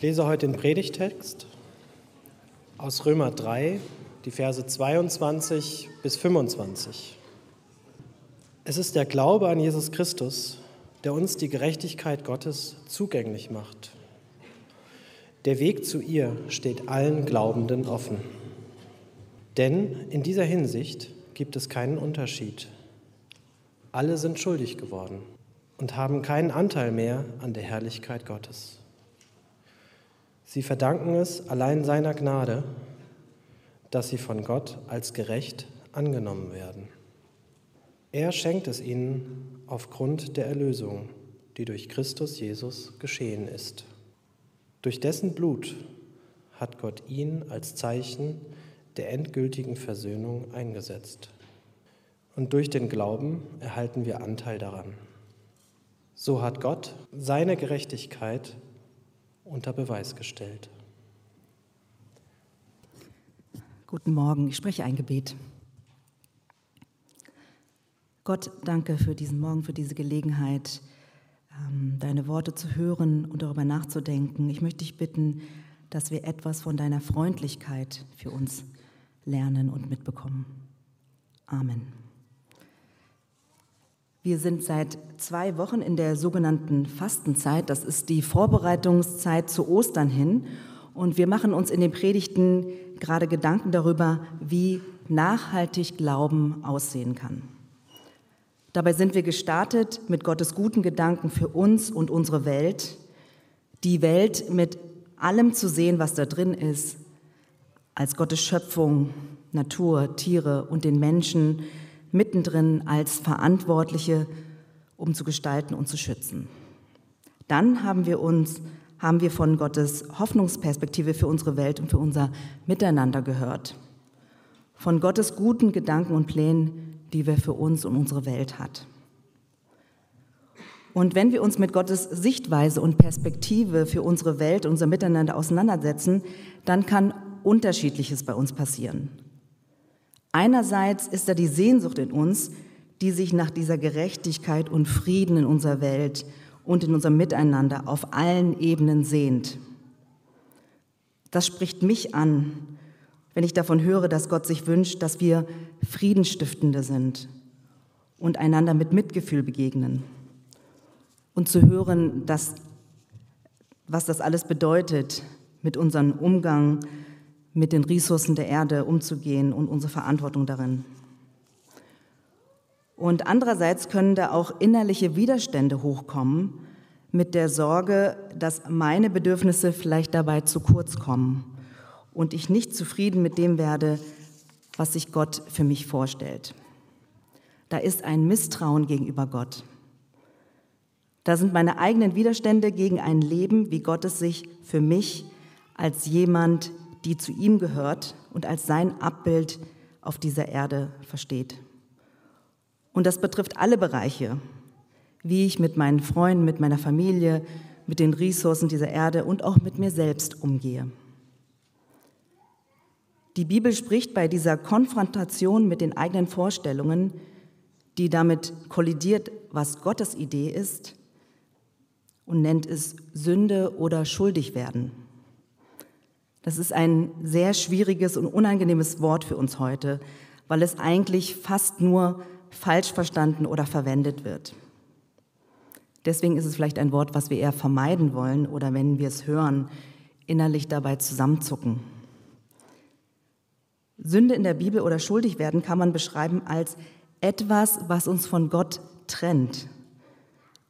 Ich lese heute den Predigtext aus Römer 3, die Verse 22 bis 25. Es ist der Glaube an Jesus Christus, der uns die Gerechtigkeit Gottes zugänglich macht. Der Weg zu ihr steht allen Glaubenden offen. Denn in dieser Hinsicht gibt es keinen Unterschied. Alle sind schuldig geworden und haben keinen Anteil mehr an der Herrlichkeit Gottes. Sie verdanken es allein seiner Gnade, dass sie von Gott als gerecht angenommen werden. Er schenkt es ihnen aufgrund der Erlösung, die durch Christus Jesus geschehen ist. Durch dessen Blut hat Gott ihn als Zeichen der endgültigen Versöhnung eingesetzt. Und durch den Glauben erhalten wir Anteil daran. So hat Gott seine Gerechtigkeit unter Beweis gestellt. Guten Morgen, ich spreche ein Gebet. Gott, danke für diesen Morgen, für diese Gelegenheit, ähm, deine Worte zu hören und darüber nachzudenken. Ich möchte dich bitten, dass wir etwas von deiner Freundlichkeit für uns lernen und mitbekommen. Amen. Wir sind seit zwei Wochen in der sogenannten Fastenzeit. Das ist die Vorbereitungszeit zu Ostern hin. Und wir machen uns in den Predigten gerade Gedanken darüber, wie nachhaltig Glauben aussehen kann. Dabei sind wir gestartet mit Gottes guten Gedanken für uns und unsere Welt, die Welt mit allem zu sehen, was da drin ist, als Gottes Schöpfung, Natur, Tiere und den Menschen mittendrin als Verantwortliche, um zu gestalten und zu schützen. Dann haben wir uns haben wir von Gottes Hoffnungsperspektive für unsere Welt und für unser Miteinander gehört. Von Gottes guten Gedanken und Plänen, die wir für uns und unsere Welt hat. Und wenn wir uns mit Gottes Sichtweise und Perspektive für unsere Welt, unser Miteinander auseinandersetzen, dann kann Unterschiedliches bei uns passieren. Einerseits ist da die Sehnsucht in uns, die sich nach dieser Gerechtigkeit und Frieden in unserer Welt und in unserem Miteinander auf allen Ebenen sehnt. Das spricht mich an, wenn ich davon höre, dass Gott sich wünscht, dass wir Friedenstiftende sind und einander mit Mitgefühl begegnen. Und zu hören, dass, was das alles bedeutet, mit unserem Umgang mit den Ressourcen der Erde umzugehen und unsere Verantwortung darin. Und andererseits können da auch innerliche Widerstände hochkommen mit der Sorge, dass meine Bedürfnisse vielleicht dabei zu kurz kommen und ich nicht zufrieden mit dem werde, was sich Gott für mich vorstellt. Da ist ein Misstrauen gegenüber Gott. Da sind meine eigenen Widerstände gegen ein Leben, wie Gott es sich für mich als jemand, die zu ihm gehört und als sein Abbild auf dieser Erde versteht. Und das betrifft alle Bereiche, wie ich mit meinen Freunden, mit meiner Familie, mit den Ressourcen dieser Erde und auch mit mir selbst umgehe. Die Bibel spricht bei dieser Konfrontation mit den eigenen Vorstellungen, die damit kollidiert, was Gottes Idee ist, und nennt es Sünde oder Schuldigwerden. Das ist ein sehr schwieriges und unangenehmes Wort für uns heute, weil es eigentlich fast nur falsch verstanden oder verwendet wird. Deswegen ist es vielleicht ein Wort, was wir eher vermeiden wollen oder wenn wir es hören, innerlich dabei zusammenzucken. Sünde in der Bibel oder schuldig werden kann man beschreiben als etwas, was uns von Gott trennt,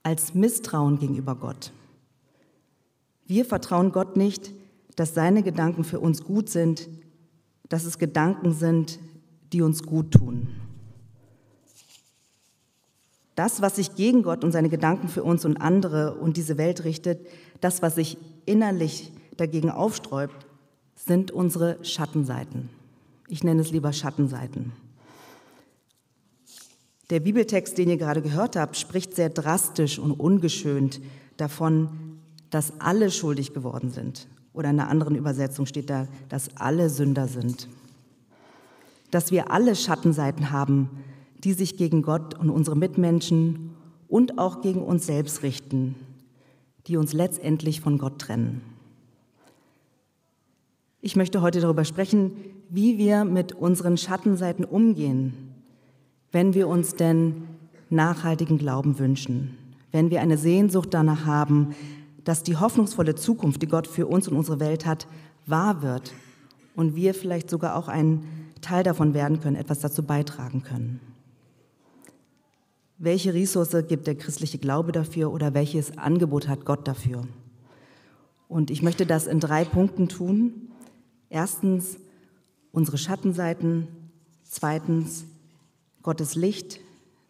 als Misstrauen gegenüber Gott. Wir vertrauen Gott nicht, dass seine Gedanken für uns gut sind, dass es Gedanken sind, die uns gut tun. Das, was sich gegen Gott und seine Gedanken für uns und andere und diese Welt richtet, das, was sich innerlich dagegen aufsträubt, sind unsere Schattenseiten. Ich nenne es lieber Schattenseiten. Der Bibeltext, den ihr gerade gehört habt, spricht sehr drastisch und ungeschönt davon, dass alle schuldig geworden sind. Oder in einer anderen Übersetzung steht da, dass alle Sünder sind. Dass wir alle Schattenseiten haben, die sich gegen Gott und unsere Mitmenschen und auch gegen uns selbst richten, die uns letztendlich von Gott trennen. Ich möchte heute darüber sprechen, wie wir mit unseren Schattenseiten umgehen, wenn wir uns denn nachhaltigen Glauben wünschen, wenn wir eine Sehnsucht danach haben, dass die hoffnungsvolle Zukunft, die Gott für uns und unsere Welt hat, wahr wird und wir vielleicht sogar auch ein Teil davon werden können, etwas dazu beitragen können. Welche Ressource gibt der christliche Glaube dafür oder welches Angebot hat Gott dafür? Und ich möchte das in drei Punkten tun. Erstens unsere Schattenseiten, zweitens Gottes Licht,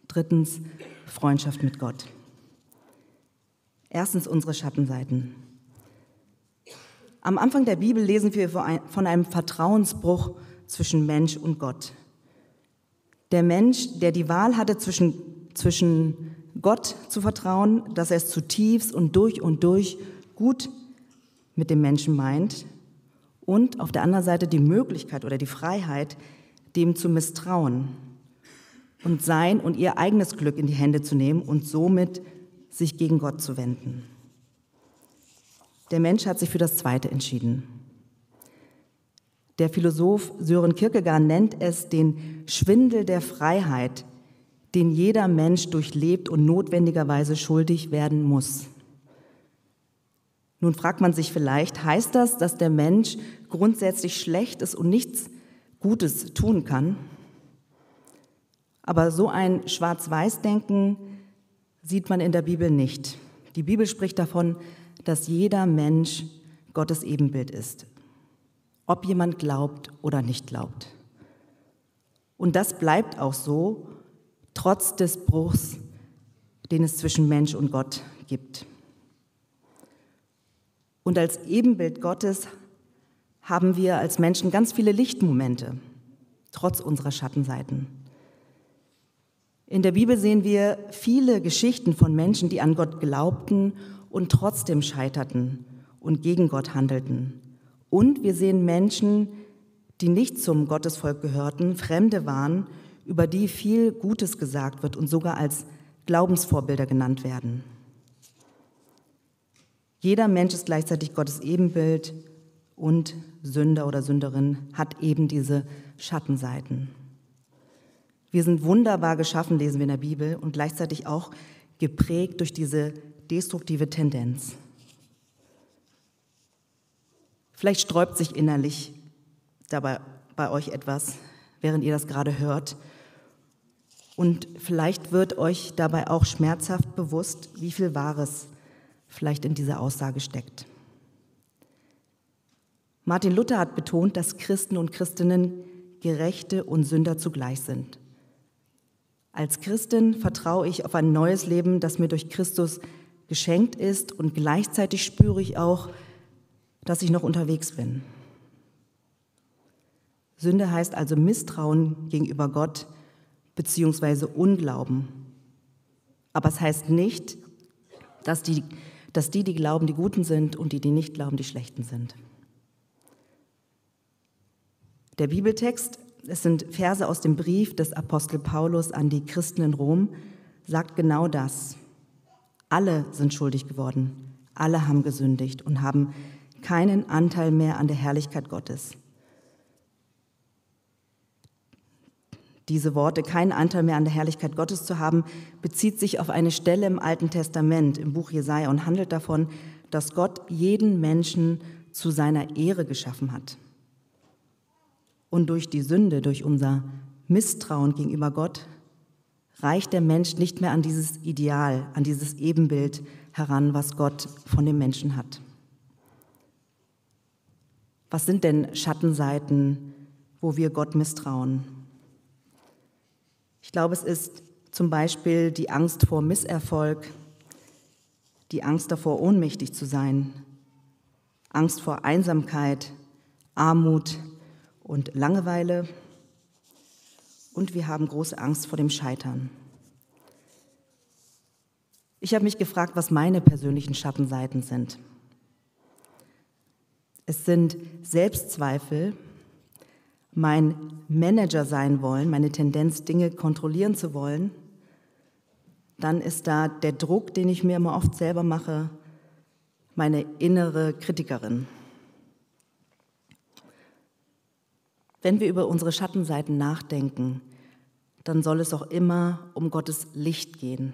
drittens Freundschaft mit Gott. Erstens unsere Schattenseiten. Am Anfang der Bibel lesen wir von einem Vertrauensbruch zwischen Mensch und Gott. Der Mensch, der die Wahl hatte zwischen, zwischen Gott zu vertrauen, dass er es zutiefst und durch und durch gut mit dem Menschen meint, und auf der anderen Seite die Möglichkeit oder die Freiheit, dem zu misstrauen und sein und ihr eigenes Glück in die Hände zu nehmen und somit sich gegen Gott zu wenden. Der Mensch hat sich für das Zweite entschieden. Der Philosoph Sören Kierkegaard nennt es den Schwindel der Freiheit, den jeder Mensch durchlebt und notwendigerweise schuldig werden muss. Nun fragt man sich vielleicht, heißt das, dass der Mensch grundsätzlich schlecht ist und nichts Gutes tun kann? Aber so ein Schwarz-Weiß-Denken sieht man in der Bibel nicht. Die Bibel spricht davon, dass jeder Mensch Gottes Ebenbild ist, ob jemand glaubt oder nicht glaubt. Und das bleibt auch so, trotz des Bruchs, den es zwischen Mensch und Gott gibt. Und als Ebenbild Gottes haben wir als Menschen ganz viele Lichtmomente, trotz unserer Schattenseiten. In der Bibel sehen wir viele Geschichten von Menschen, die an Gott glaubten und trotzdem scheiterten und gegen Gott handelten. Und wir sehen Menschen, die nicht zum Gottesvolk gehörten, Fremde waren, über die viel Gutes gesagt wird und sogar als Glaubensvorbilder genannt werden. Jeder Mensch ist gleichzeitig Gottes Ebenbild und Sünder oder Sünderin hat eben diese Schattenseiten. Wir sind wunderbar geschaffen, lesen wir in der Bibel, und gleichzeitig auch geprägt durch diese destruktive Tendenz. Vielleicht sträubt sich innerlich dabei bei euch etwas, während ihr das gerade hört. Und vielleicht wird euch dabei auch schmerzhaft bewusst, wie viel Wahres vielleicht in dieser Aussage steckt. Martin Luther hat betont, dass Christen und Christinnen Gerechte und Sünder zugleich sind. Als Christin vertraue ich auf ein neues Leben, das mir durch Christus geschenkt ist und gleichzeitig spüre ich auch, dass ich noch unterwegs bin. Sünde heißt also Misstrauen gegenüber Gott beziehungsweise Unglauben. Aber es heißt nicht, dass die dass die, die glauben, die Guten sind und die, die nicht glauben, die Schlechten sind. Der Bibeltext, es sind Verse aus dem Brief des Apostel Paulus an die Christen in Rom, sagt genau das. Alle sind schuldig geworden, alle haben gesündigt und haben keinen Anteil mehr an der Herrlichkeit Gottes. Diese Worte, keinen Anteil mehr an der Herrlichkeit Gottes zu haben, bezieht sich auf eine Stelle im Alten Testament, im Buch Jesaja, und handelt davon, dass Gott jeden Menschen zu seiner Ehre geschaffen hat. Und durch die Sünde, durch unser Misstrauen gegenüber Gott, reicht der Mensch nicht mehr an dieses Ideal, an dieses Ebenbild heran, was Gott von dem Menschen hat. Was sind denn Schattenseiten, wo wir Gott misstrauen? Ich glaube, es ist zum Beispiel die Angst vor Misserfolg, die Angst davor, ohnmächtig zu sein, Angst vor Einsamkeit, Armut und Langeweile. Und wir haben große Angst vor dem Scheitern. Ich habe mich gefragt, was meine persönlichen Schattenseiten sind. Es sind Selbstzweifel, mein Manager sein wollen, meine Tendenz, Dinge kontrollieren zu wollen, dann ist da der Druck, den ich mir immer oft selber mache, meine innere Kritikerin. Wenn wir über unsere Schattenseiten nachdenken, dann soll es auch immer um Gottes Licht gehen,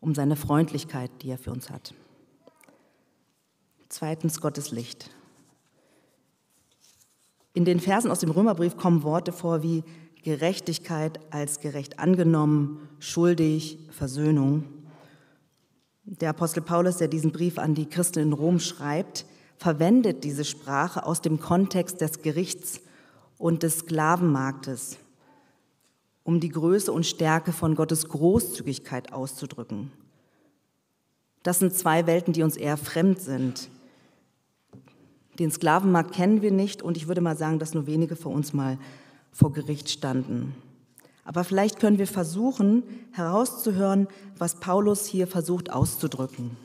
um seine Freundlichkeit, die er für uns hat. Zweitens Gottes Licht. In den Versen aus dem Römerbrief kommen Worte vor wie Gerechtigkeit als gerecht angenommen, schuldig, Versöhnung. Der Apostel Paulus, der diesen Brief an die Christen in Rom schreibt, verwendet diese Sprache aus dem Kontext des Gerichts und des Sklavenmarktes, um die Größe und Stärke von Gottes Großzügigkeit auszudrücken. Das sind zwei Welten, die uns eher fremd sind. Den Sklavenmarkt kennen wir nicht und ich würde mal sagen, dass nur wenige vor uns mal vor Gericht standen. Aber vielleicht können wir versuchen herauszuhören, was Paulus hier versucht auszudrücken.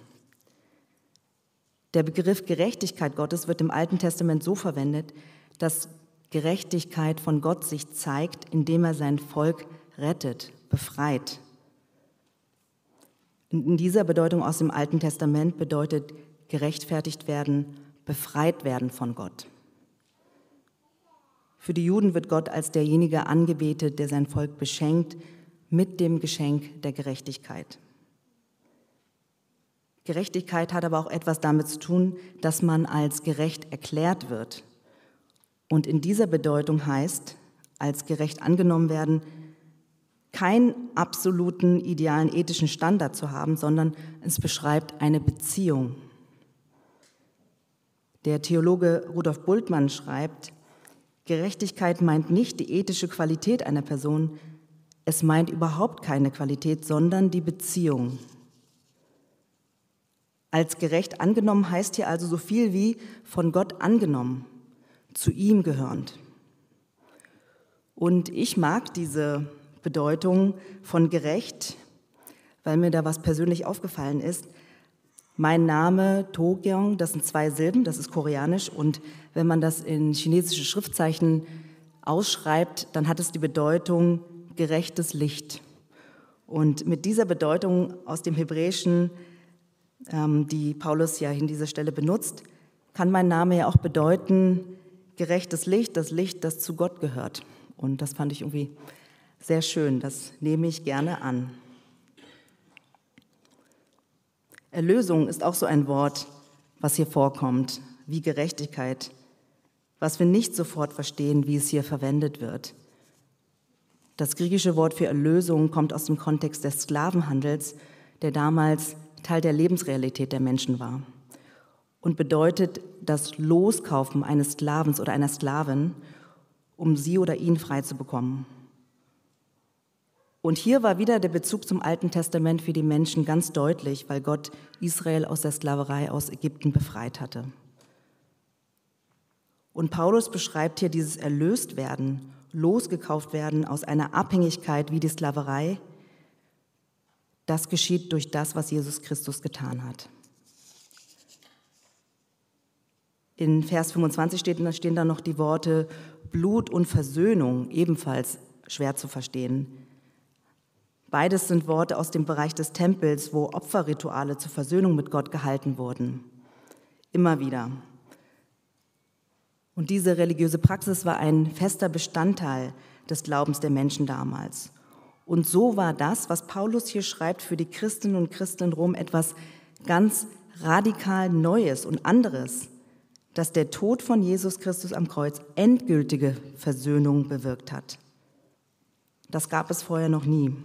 Der Begriff Gerechtigkeit Gottes wird im Alten Testament so verwendet, dass Gerechtigkeit von Gott sich zeigt, indem er sein Volk rettet, befreit. In dieser Bedeutung aus dem Alten Testament bedeutet gerechtfertigt werden, befreit werden von Gott. Für die Juden wird Gott als derjenige angebetet, der sein Volk beschenkt mit dem Geschenk der Gerechtigkeit. Gerechtigkeit hat aber auch etwas damit zu tun, dass man als gerecht erklärt wird. Und in dieser Bedeutung heißt, als gerecht angenommen werden, keinen absoluten idealen ethischen Standard zu haben, sondern es beschreibt eine Beziehung. Der Theologe Rudolf Bultmann schreibt, Gerechtigkeit meint nicht die ethische Qualität einer Person, es meint überhaupt keine Qualität, sondern die Beziehung. Als gerecht angenommen heißt hier also so viel wie von Gott angenommen, zu ihm gehörend. Und ich mag diese Bedeutung von gerecht, weil mir da was persönlich aufgefallen ist. Mein Name Togyong, das sind zwei Silben, das ist koreanisch und wenn man das in chinesische Schriftzeichen ausschreibt, dann hat es die Bedeutung gerechtes Licht. Und mit dieser Bedeutung aus dem Hebräischen, ähm, die Paulus ja in dieser Stelle benutzt, kann mein Name ja auch bedeuten gerechtes Licht, das Licht, das zu Gott gehört. Und das fand ich irgendwie sehr schön, das nehme ich gerne an. Erlösung ist auch so ein Wort, was hier vorkommt, wie Gerechtigkeit, was wir nicht sofort verstehen, wie es hier verwendet wird. Das griechische Wort für Erlösung kommt aus dem Kontext des Sklavenhandels, der damals Teil der Lebensrealität der Menschen war und bedeutet das Loskaufen eines Sklavens oder einer Sklavin, um sie oder ihn frei zu bekommen. Und hier war wieder der Bezug zum Alten Testament für die Menschen ganz deutlich, weil Gott Israel aus der Sklaverei aus Ägypten befreit hatte. Und Paulus beschreibt hier dieses Erlöstwerden, losgekauft werden aus einer Abhängigkeit wie die Sklaverei. Das geschieht durch das, was Jesus Christus getan hat. In Vers 25 stehen dann noch die Worte Blut und Versöhnung, ebenfalls schwer zu verstehen. Beides sind Worte aus dem Bereich des Tempels, wo Opferrituale zur Versöhnung mit Gott gehalten wurden. Immer wieder. Und diese religiöse Praxis war ein fester Bestandteil des Glaubens der Menschen damals. Und so war das, was Paulus hier schreibt, für die Christinnen und Christen in Rom etwas ganz radikal Neues und anderes, dass der Tod von Jesus Christus am Kreuz endgültige Versöhnung bewirkt hat. Das gab es vorher noch nie.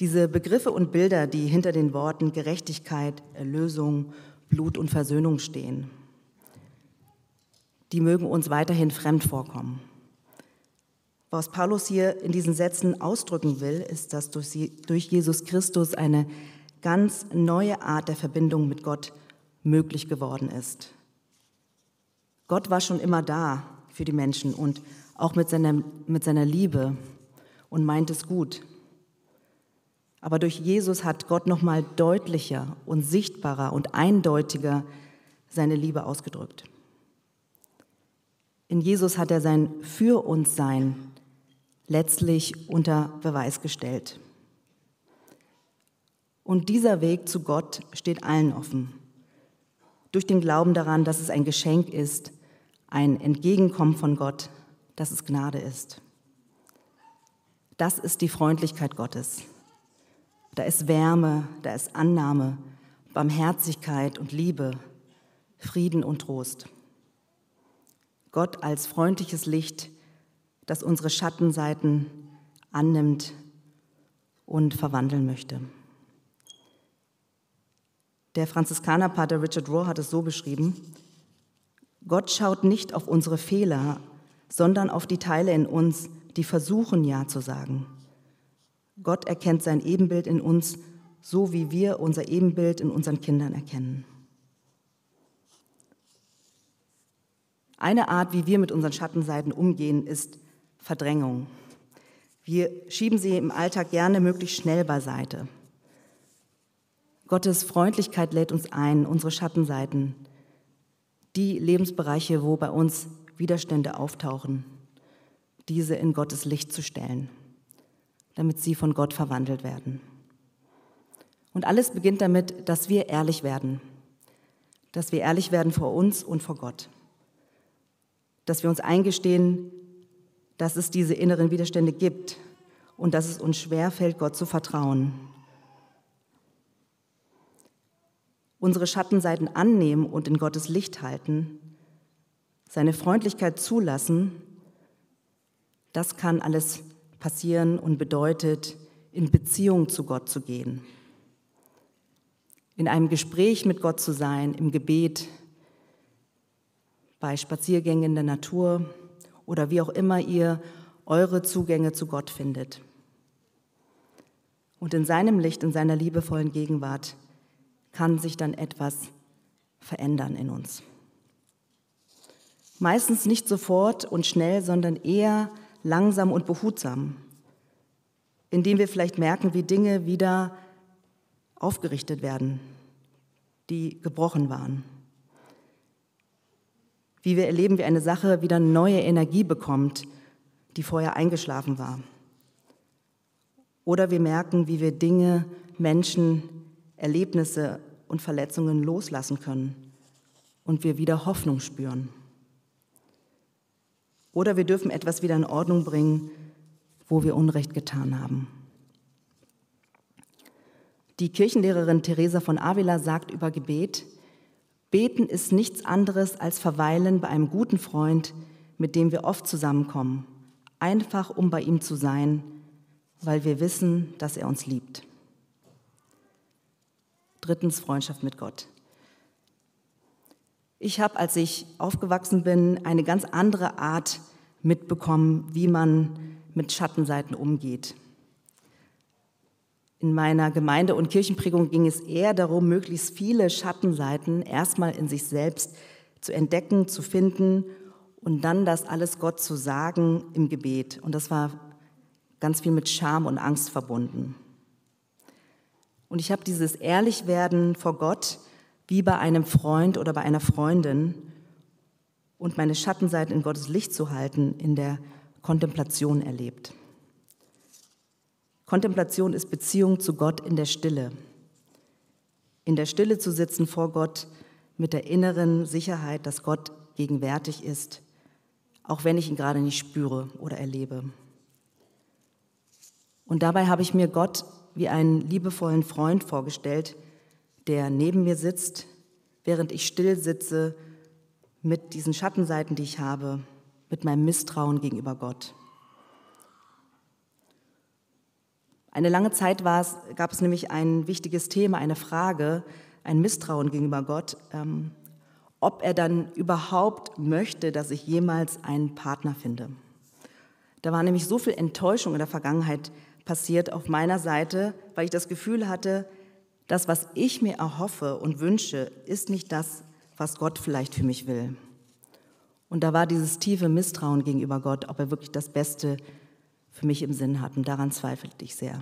Diese Begriffe und Bilder, die hinter den Worten Gerechtigkeit, Erlösung, Blut und Versöhnung stehen, die mögen uns weiterhin fremd vorkommen. Was Paulus hier in diesen Sätzen ausdrücken will, ist, dass durch Jesus Christus eine ganz neue Art der Verbindung mit Gott möglich geworden ist. Gott war schon immer da für die Menschen und auch mit seiner, mit seiner Liebe und meint es gut. Aber durch Jesus hat Gott noch mal deutlicher und sichtbarer und eindeutiger seine Liebe ausgedrückt. In Jesus hat er sein Für uns Sein letztlich unter Beweis gestellt. Und dieser Weg zu Gott steht allen offen. durch den Glauben daran, dass es ein Geschenk ist, ein Entgegenkommen von Gott, dass es Gnade ist. Das ist die Freundlichkeit Gottes. Da ist Wärme, da ist Annahme, Barmherzigkeit und Liebe, Frieden und Trost. Gott als freundliches Licht, das unsere Schattenseiten annimmt und verwandeln möchte. Der Franziskanerpater Richard Rohr hat es so beschrieben, Gott schaut nicht auf unsere Fehler, sondern auf die Teile in uns, die versuchen Ja zu sagen. Gott erkennt sein Ebenbild in uns, so wie wir unser Ebenbild in unseren Kindern erkennen. Eine Art, wie wir mit unseren Schattenseiten umgehen, ist Verdrängung. Wir schieben sie im Alltag gerne möglichst schnell beiseite. Gottes Freundlichkeit lädt uns ein, unsere Schattenseiten, die Lebensbereiche, wo bei uns Widerstände auftauchen, diese in Gottes Licht zu stellen, damit sie von Gott verwandelt werden. Und alles beginnt damit, dass wir ehrlich werden, dass wir ehrlich werden vor uns und vor Gott, dass wir uns eingestehen, dass es diese inneren Widerstände gibt und dass es uns schwerfällt, Gott zu vertrauen. Unsere Schattenseiten annehmen und in Gottes Licht halten, seine Freundlichkeit zulassen, das kann alles passieren und bedeutet, in Beziehung zu Gott zu gehen. In einem Gespräch mit Gott zu sein, im Gebet, bei Spaziergängen in der Natur, oder wie auch immer ihr eure Zugänge zu Gott findet. Und in seinem Licht, in seiner liebevollen Gegenwart kann sich dann etwas verändern in uns. Meistens nicht sofort und schnell, sondern eher langsam und behutsam, indem wir vielleicht merken, wie Dinge wieder aufgerichtet werden, die gebrochen waren wie wir erleben, wie eine Sache wieder neue Energie bekommt, die vorher eingeschlafen war. Oder wir merken, wie wir Dinge, Menschen, Erlebnisse und Verletzungen loslassen können und wir wieder Hoffnung spüren. Oder wir dürfen etwas wieder in Ordnung bringen, wo wir Unrecht getan haben. Die Kirchenlehrerin Teresa von Avila sagt über Gebet, Beten ist nichts anderes als Verweilen bei einem guten Freund, mit dem wir oft zusammenkommen, einfach um bei ihm zu sein, weil wir wissen, dass er uns liebt. Drittens Freundschaft mit Gott. Ich habe, als ich aufgewachsen bin, eine ganz andere Art mitbekommen, wie man mit Schattenseiten umgeht. In meiner Gemeinde- und Kirchenprägung ging es eher darum, möglichst viele Schattenseiten erstmal in sich selbst zu entdecken, zu finden und dann das alles Gott zu sagen im Gebet. Und das war ganz viel mit Scham und Angst verbunden. Und ich habe dieses Ehrlichwerden vor Gott wie bei einem Freund oder bei einer Freundin und meine Schattenseiten in Gottes Licht zu halten in der Kontemplation erlebt. Kontemplation ist Beziehung zu Gott in der Stille. In der Stille zu sitzen vor Gott mit der inneren Sicherheit, dass Gott gegenwärtig ist, auch wenn ich ihn gerade nicht spüre oder erlebe. Und dabei habe ich mir Gott wie einen liebevollen Freund vorgestellt, der neben mir sitzt, während ich still sitze mit diesen Schattenseiten, die ich habe, mit meinem Misstrauen gegenüber Gott. Eine lange Zeit war es, gab es nämlich ein wichtiges Thema, eine Frage, ein Misstrauen gegenüber Gott, ähm, ob er dann überhaupt möchte, dass ich jemals einen Partner finde. Da war nämlich so viel Enttäuschung in der Vergangenheit passiert auf meiner Seite, weil ich das Gefühl hatte, das, was ich mir erhoffe und wünsche, ist nicht das, was Gott vielleicht für mich will. Und da war dieses tiefe Misstrauen gegenüber Gott, ob er wirklich das Beste für mich im Sinn hat. Und daran zweifelte ich sehr.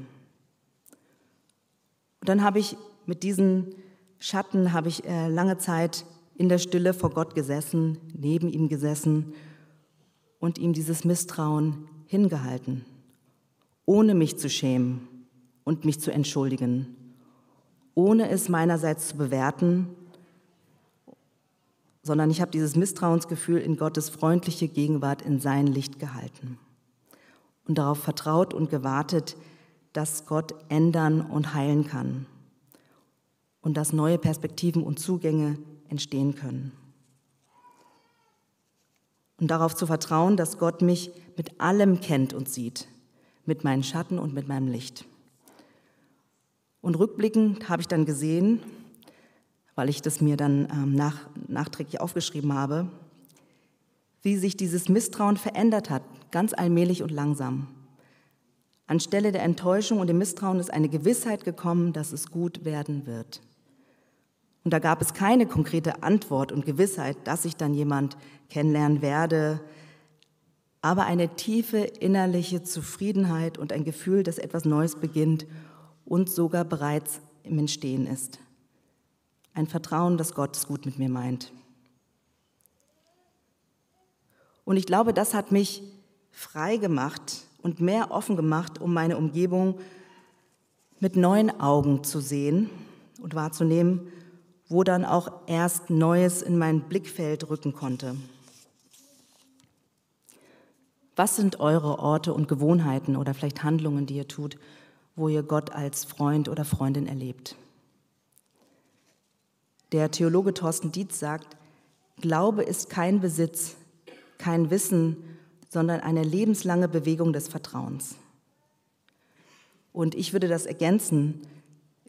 Und dann habe ich mit diesen Schatten, habe ich äh, lange Zeit in der Stille vor Gott gesessen, neben ihm gesessen und ihm dieses Misstrauen hingehalten, ohne mich zu schämen und mich zu entschuldigen, ohne es meinerseits zu bewerten sondern ich habe dieses Misstrauensgefühl in Gottes freundliche Gegenwart in sein Licht gehalten und darauf vertraut und gewartet, dass Gott ändern und heilen kann und dass neue Perspektiven und Zugänge entstehen können. Und darauf zu vertrauen, dass Gott mich mit allem kennt und sieht, mit meinen Schatten und mit meinem Licht. Und rückblickend habe ich dann gesehen, weil ich das mir dann ähm, nach, nachträglich aufgeschrieben habe, wie sich dieses Misstrauen verändert hat, ganz allmählich und langsam. Anstelle der Enttäuschung und dem Misstrauen ist eine Gewissheit gekommen, dass es gut werden wird. Und da gab es keine konkrete Antwort und Gewissheit, dass ich dann jemand kennenlernen werde, aber eine tiefe innerliche Zufriedenheit und ein Gefühl, dass etwas Neues beginnt und sogar bereits im Entstehen ist. Ein Vertrauen, dass Gott es gut mit mir meint. Und ich glaube, das hat mich frei gemacht und mehr offen gemacht, um meine Umgebung mit neuen Augen zu sehen und wahrzunehmen, wo dann auch erst Neues in mein Blickfeld rücken konnte. Was sind eure Orte und Gewohnheiten oder vielleicht Handlungen, die ihr tut, wo ihr Gott als Freund oder Freundin erlebt? Der Theologe Thorsten Dietz sagt, Glaube ist kein Besitz, kein Wissen, sondern eine lebenslange Bewegung des Vertrauens. Und ich würde das ergänzen,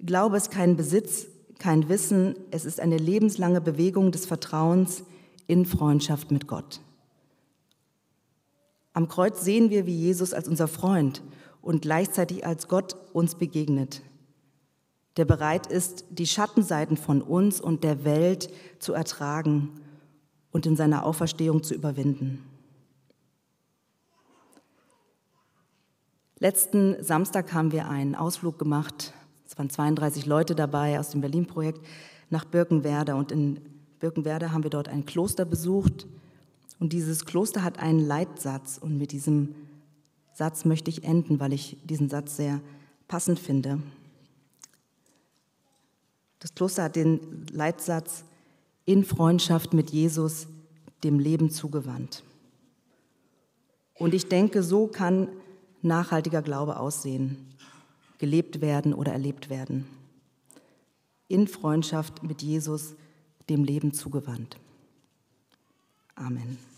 Glaube ist kein Besitz, kein Wissen, es ist eine lebenslange Bewegung des Vertrauens in Freundschaft mit Gott. Am Kreuz sehen wir, wie Jesus als unser Freund und gleichzeitig als Gott uns begegnet der bereit ist, die Schattenseiten von uns und der Welt zu ertragen und in seiner Auferstehung zu überwinden. Letzten Samstag haben wir einen Ausflug gemacht. Es waren 32 Leute dabei aus dem Berlin-Projekt nach Birkenwerder. Und in Birkenwerder haben wir dort ein Kloster besucht. Und dieses Kloster hat einen Leitsatz. Und mit diesem Satz möchte ich enden, weil ich diesen Satz sehr passend finde. Das Kloster hat den Leitsatz in Freundschaft mit Jesus dem Leben zugewandt. Und ich denke, so kann nachhaltiger Glaube aussehen, gelebt werden oder erlebt werden. In Freundschaft mit Jesus dem Leben zugewandt. Amen.